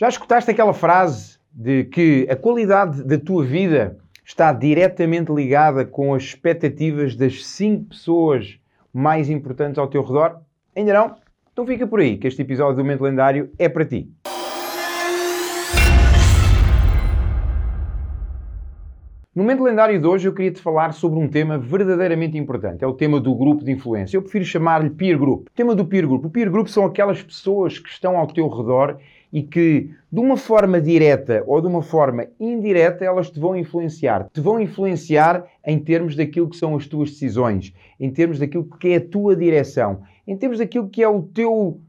Já escutaste aquela frase de que a qualidade da tua vida está diretamente ligada com as expectativas das cinco pessoas mais importantes ao teu redor? Ainda não? Então fica por aí, que este episódio do Momento Lendário é para ti. No momento lendário de hoje eu queria te falar sobre um tema verdadeiramente importante. É o tema do grupo de influência. Eu prefiro chamar-lhe peer group. O tema do peer group. O peer group são aquelas pessoas que estão ao teu redor e que, de uma forma direta ou de uma forma indireta, elas te vão influenciar. Te vão influenciar em termos daquilo que são as tuas decisões, em termos daquilo que é a tua direção, em termos daquilo que é o teu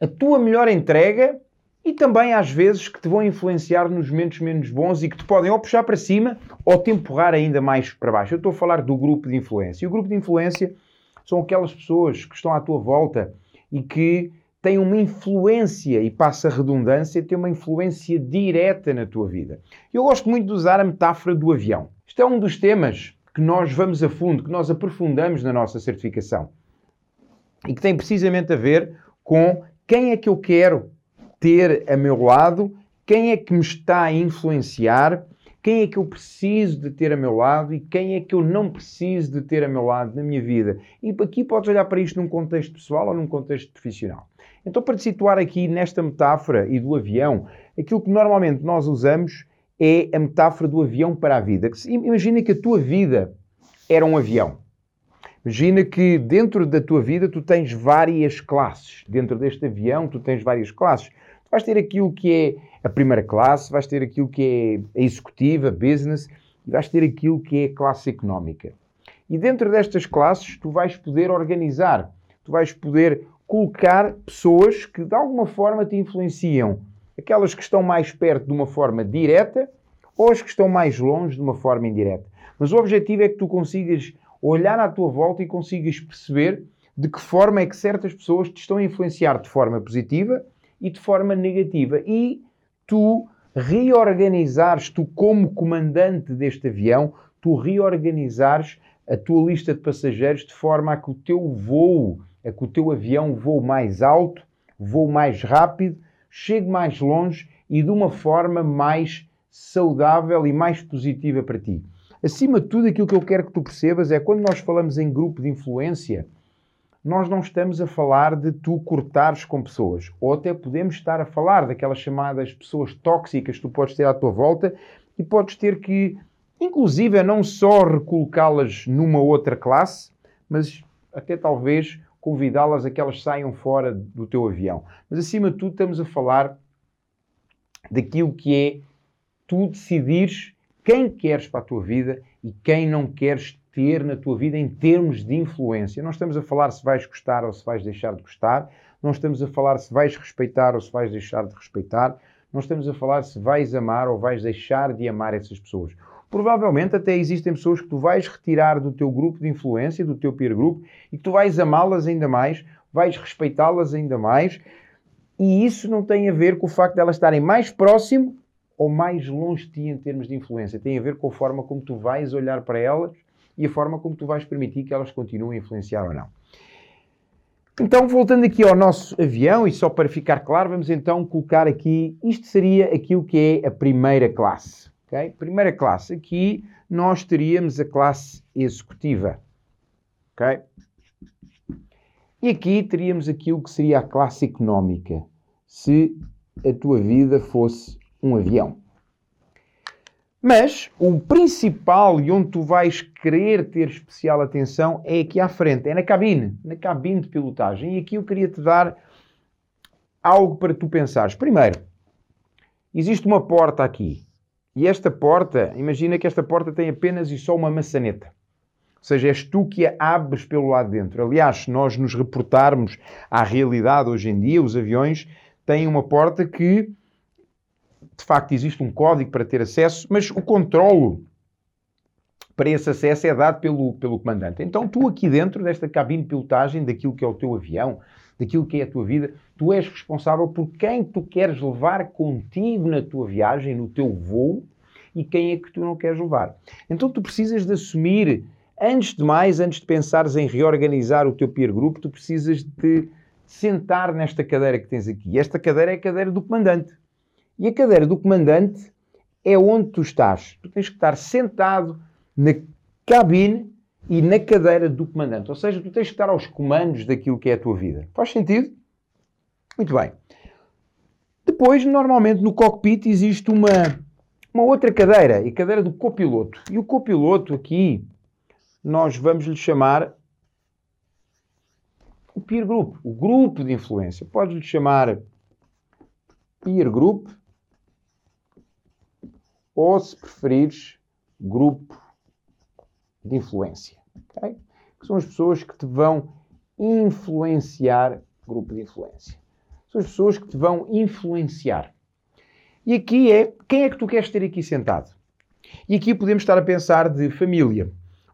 a tua melhor entrega e também às vezes que te vão influenciar nos momentos menos bons e que te podem ou puxar para cima ou te empurrar ainda mais para baixo. Eu estou a falar do grupo de influência. E o grupo de influência são aquelas pessoas que estão à tua volta e que tem uma influência, e passa a redundância, tem uma influência direta na tua vida. Eu gosto muito de usar a metáfora do avião. Isto é um dos temas que nós vamos a fundo, que nós aprofundamos na nossa certificação. E que tem precisamente a ver com quem é que eu quero ter a meu lado, quem é que me está a influenciar, quem é que eu preciso de ter a meu lado e quem é que eu não preciso de ter a meu lado na minha vida. E aqui podes olhar para isto num contexto pessoal ou num contexto profissional. Então, para te situar aqui nesta metáfora e do avião, aquilo que normalmente nós usamos é a metáfora do avião para a vida. Imagina que a tua vida era um avião. Imagina que dentro da tua vida tu tens várias classes. Dentro deste avião tu tens várias classes. Tu vais ter aquilo que é a primeira classe, vais ter aquilo que é a executiva, business, e vais ter aquilo que é a classe económica. E dentro destas classes tu vais poder organizar, tu vais poder colocar pessoas que de alguma forma te influenciam. Aquelas que estão mais perto de uma forma direta ou as que estão mais longe de uma forma indireta. Mas o objetivo é que tu consigas olhar à tua volta e consigas perceber de que forma é que certas pessoas te estão a influenciar de forma positiva e de forma negativa. E tu reorganizares, tu como comandante deste avião, tu reorganizares a tua lista de passageiros de forma a que o teu voo é que o teu avião voe mais alto, voe mais rápido, chegue mais longe e de uma forma mais saudável e mais positiva para ti. Acima de tudo, aquilo que eu quero que tu percebas é quando nós falamos em grupo de influência, nós não estamos a falar de tu cortares com pessoas, ou até podemos estar a falar daquelas chamadas pessoas tóxicas que tu podes ter à tua volta e podes ter que, inclusive, não só recolocá-las numa outra classe, mas até talvez convidá-las a que elas saiam fora do teu avião. Mas acima de tudo estamos a falar daquilo que é tu decidires quem queres para a tua vida e quem não queres ter na tua vida em termos de influência. Não estamos a falar se vais gostar ou se vais deixar de gostar, não estamos a falar se vais respeitar ou se vais deixar de respeitar, não estamos a falar se vais amar ou vais deixar de amar essas pessoas provavelmente até existem pessoas que tu vais retirar do teu grupo de influência, do teu peer group, e que tu vais amá-las ainda mais, vais respeitá-las ainda mais, e isso não tem a ver com o facto de elas estarem mais próximo ou mais longe de ti em termos de influência. Tem a ver com a forma como tu vais olhar para elas e a forma como tu vais permitir que elas continuem a influenciar ou não. Então, voltando aqui ao nosso avião, e só para ficar claro, vamos então colocar aqui, isto seria aquilo que é a primeira classe. Okay? Primeira classe, aqui nós teríamos a classe executiva. Okay? E aqui teríamos aquilo que seria a classe económica, se a tua vida fosse um avião. Mas o principal e onde tu vais querer ter especial atenção é aqui à frente, é na cabine, na cabine de pilotagem. E aqui eu queria te dar algo para tu pensares. Primeiro, existe uma porta aqui. E esta porta, imagina que esta porta tem apenas e só uma maçaneta. Ou seja, és tu que a abres pelo lado de dentro. Aliás, se nós nos reportarmos à realidade hoje em dia, os aviões têm uma porta que, de facto, existe um código para ter acesso, mas o controlo para esse acesso é dado pelo, pelo comandante. Então, tu aqui dentro desta cabine de pilotagem, daquilo que é o teu avião, daquilo que é a tua vida, tu és responsável por quem tu queres levar contigo na tua viagem, no teu voo, e quem é que tu não queres levar. Então tu precisas de assumir, antes de mais, antes de pensares em reorganizar o teu peer group, tu precisas de sentar nesta cadeira que tens aqui. Esta cadeira é a cadeira do comandante. E a cadeira do comandante é onde tu estás. Tu tens que estar sentado na cabine e na cadeira do comandante. Ou seja, tu tens que estar aos comandos daquilo que é a tua vida. Faz sentido? Muito bem. Depois, normalmente no cockpit existe uma, uma outra cadeira, e cadeira do copiloto. E o copiloto aqui, nós vamos lhe chamar o peer group, o grupo de influência. Podes lhe chamar peer group, ou se preferires, grupo de influência. Okay? Que são as pessoas que te vão influenciar, grupo de influência. São as pessoas que te vão influenciar. E aqui é quem é que tu queres ter aqui sentado? E aqui podemos estar a pensar de família,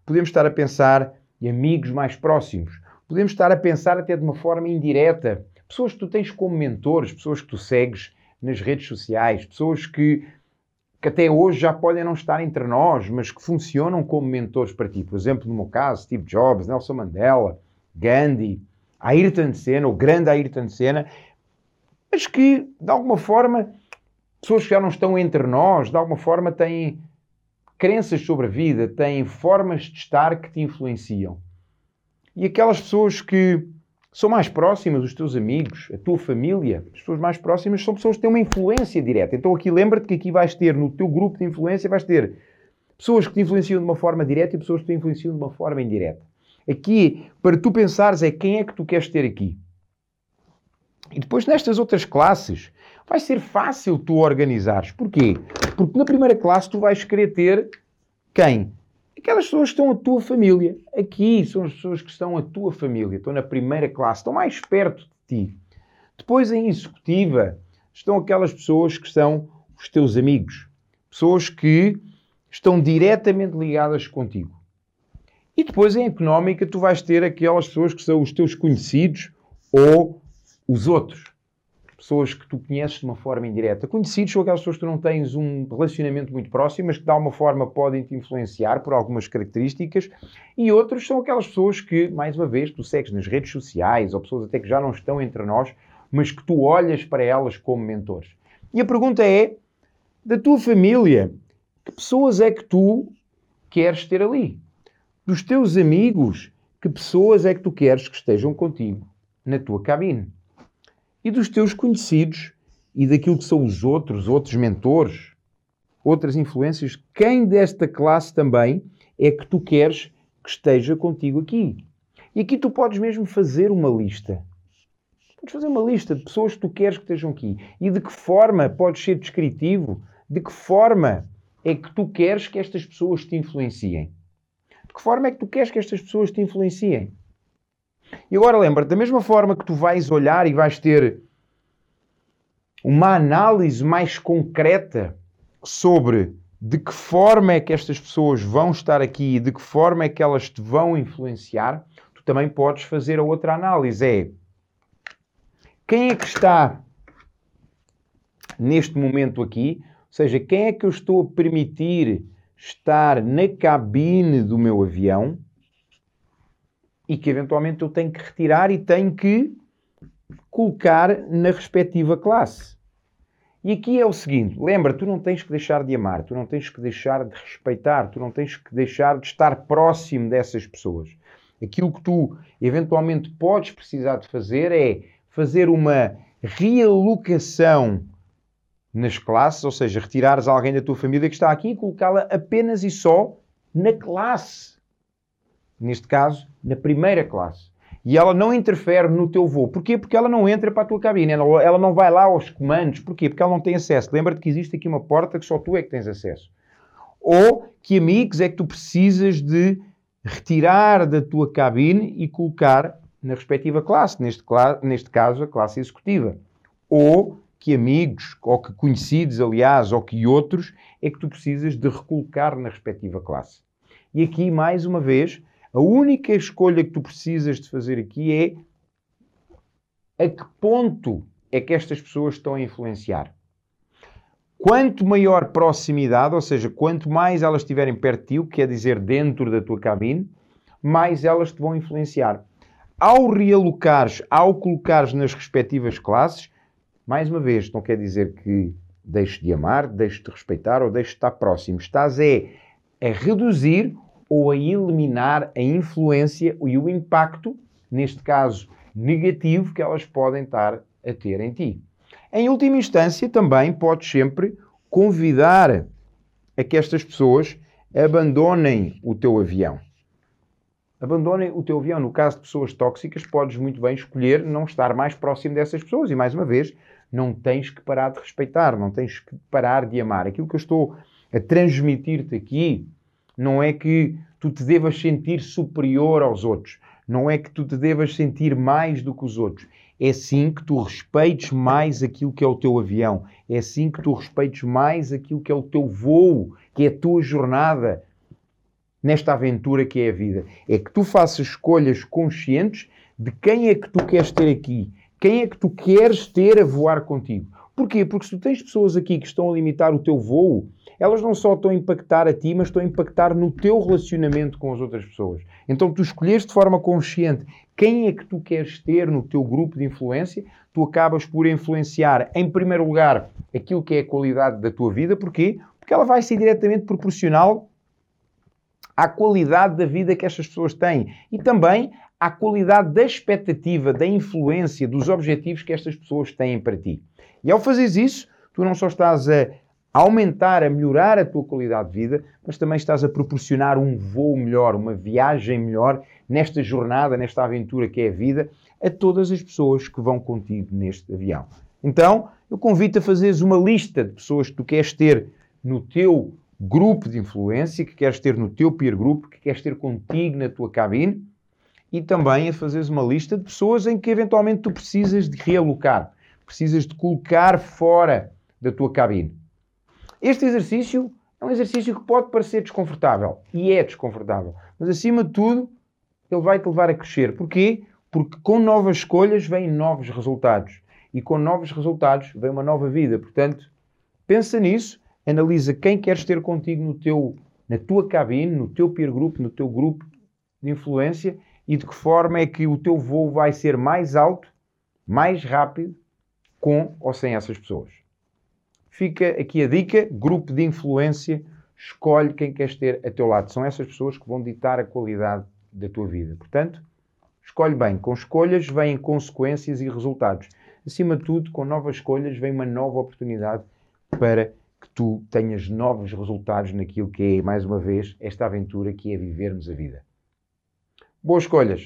podemos estar a pensar de amigos mais próximos, podemos estar a pensar até de uma forma indireta. Pessoas que tu tens como mentores, pessoas que tu segues nas redes sociais, pessoas que que até hoje já podem não estar entre nós, mas que funcionam como mentores para ti. Por exemplo, no meu caso, Steve Jobs, Nelson Mandela, Gandhi, Ayrton Senna, o grande Ayrton Senna, mas que, de alguma forma, pessoas que já não estão entre nós, de alguma forma têm crenças sobre a vida, têm formas de estar que te influenciam. E aquelas pessoas que são mais próximas, os teus amigos, a tua família, as pessoas mais próximas são pessoas que têm uma influência direta. Então aqui lembra-te que aqui vais ter no teu grupo de influência, vais ter pessoas que te influenciam de uma forma direta e pessoas que te influenciam de uma forma indireta. Aqui, para tu pensares, é quem é que tu queres ter aqui. E depois nestas outras classes, vai ser fácil tu organizares. Porquê? Porque na primeira classe tu vais querer ter quem? aquelas pessoas que estão a tua família. Aqui são as pessoas que estão a tua família, estão na primeira classe, estão mais perto de ti. Depois, em executiva, estão aquelas pessoas que são os teus amigos, pessoas que estão diretamente ligadas contigo. E depois, em económica, tu vais ter aquelas pessoas que são os teus conhecidos ou os outros pessoas que tu conheces de uma forma indireta. Conhecidos são aquelas pessoas que tu não tens um relacionamento muito próximo, mas que de alguma forma podem te influenciar por algumas características. E outros são aquelas pessoas que, mais uma vez, tu segues nas redes sociais, ou pessoas até que já não estão entre nós, mas que tu olhas para elas como mentores. E a pergunta é: da tua família, que pessoas é que tu queres ter ali? Dos teus amigos, que pessoas é que tu queres que estejam contigo na tua cabine? E dos teus conhecidos e daquilo que são os outros, outros mentores, outras influências. Quem desta classe também é que tu queres que esteja contigo aqui? E aqui tu podes mesmo fazer uma lista. Podes fazer uma lista de pessoas que tu queres que estejam aqui. E de que forma podes ser descritivo? De que forma é que tu queres que estas pessoas te influenciem? De que forma é que tu queres que estas pessoas te influenciem? E agora lembra-te, da mesma forma que tu vais olhar e vais ter uma análise mais concreta sobre de que forma é que estas pessoas vão estar aqui e de que forma é que elas te vão influenciar, tu também podes fazer a outra análise. É quem é que está neste momento aqui, ou seja, quem é que eu estou a permitir estar na cabine do meu avião e que eventualmente eu tenho que retirar e tenho que colocar na respectiva classe. E aqui é o seguinte: lembra, tu não tens que deixar de amar, tu não tens que deixar de respeitar, tu não tens que deixar de estar próximo dessas pessoas. Aquilo que tu eventualmente podes precisar de fazer é fazer uma realocação nas classes, ou seja, retirares alguém da tua família que está aqui e colocá-la apenas e só na classe neste caso, na primeira classe. E ela não interfere no teu voo. Porquê? Porque ela não entra para a tua cabine. Ela, ela não vai lá aos comandos. Porquê? Porque ela não tem acesso. Lembra-te que existe aqui uma porta que só tu é que tens acesso. Ou que amigos é que tu precisas de retirar da tua cabine e colocar na respectiva classe. Neste, neste caso, a classe executiva. Ou que amigos, ou que conhecidos, aliás, ou que outros, é que tu precisas de recolocar na respectiva classe. E aqui, mais uma vez, a única escolha que tu precisas de fazer aqui é a que ponto é que estas pessoas estão a influenciar. Quanto maior proximidade, ou seja, quanto mais elas estiverem perto de ti, quer dizer dentro da tua cabine, mais elas te vão influenciar. Ao realocares, ao colocares nas respectivas classes, mais uma vez, não quer dizer que deixes de amar, deixes de respeitar ou deixes de estar próximo. Estás é a reduzir ou a eliminar a influência e o impacto, neste caso negativo, que elas podem estar a ter em ti. Em última instância, também podes sempre convidar a que estas pessoas abandonem o teu avião. Abandonem o teu avião. No caso de pessoas tóxicas, podes muito bem escolher não estar mais próximo dessas pessoas. E mais uma vez, não tens que parar de respeitar, não tens que parar de amar. Aquilo que eu estou a transmitir-te aqui não é que tu te devas sentir superior aos outros, não é que tu te devas sentir mais do que os outros. É sim que tu respeites mais aquilo que é o teu avião, é sim que tu respeites mais aquilo que é o teu voo, que é a tua jornada nesta aventura que é a vida. É que tu faças escolhas conscientes de quem é que tu queres ter aqui, quem é que tu queres ter a voar contigo. Porquê? Porque se tu tens pessoas aqui que estão a limitar o teu voo, elas não só estão a impactar a ti, mas estão a impactar no teu relacionamento com as outras pessoas. Então tu escolhes de forma consciente quem é que tu queres ter no teu grupo de influência, tu acabas por influenciar, em primeiro lugar, aquilo que é a qualidade da tua vida. Porquê? Porque ela vai ser diretamente proporcional à qualidade da vida que estas pessoas têm e também à qualidade da expectativa, da influência, dos objetivos que estas pessoas têm para ti. E ao fazeres isso, tu não só estás a aumentar, a melhorar a tua qualidade de vida, mas também estás a proporcionar um voo melhor, uma viagem melhor nesta jornada, nesta aventura que é a vida, a todas as pessoas que vão contigo neste avião. Então, eu convido-te a fazeres uma lista de pessoas que tu queres ter no teu grupo de influência, que queres ter no teu peer group, que queres ter contigo na tua cabine, e também a fazeres uma lista de pessoas em que eventualmente tu precisas de realocar, precisas de colocar fora da tua cabine. Este exercício é um exercício que pode parecer desconfortável, e é desconfortável, mas acima de tudo, ele vai te levar a crescer. Porquê? Porque com novas escolhas vêm novos resultados. E com novos resultados vem uma nova vida. Portanto, pensa nisso analisa quem queres ter contigo no teu, na tua cabine, no teu peer group, no teu grupo de influência e de que forma é que o teu voo vai ser mais alto, mais rápido, com ou sem essas pessoas. Fica aqui a dica: grupo de influência, escolhe quem queres ter a teu lado. São essas pessoas que vão ditar a qualidade da tua vida. Portanto, escolhe bem. Com escolhas vêm consequências e resultados. Acima de tudo, com novas escolhas vem uma nova oportunidade para que tu tenhas novos resultados naquilo que é, mais uma vez, esta aventura que é vivermos a vida. Boas escolhas!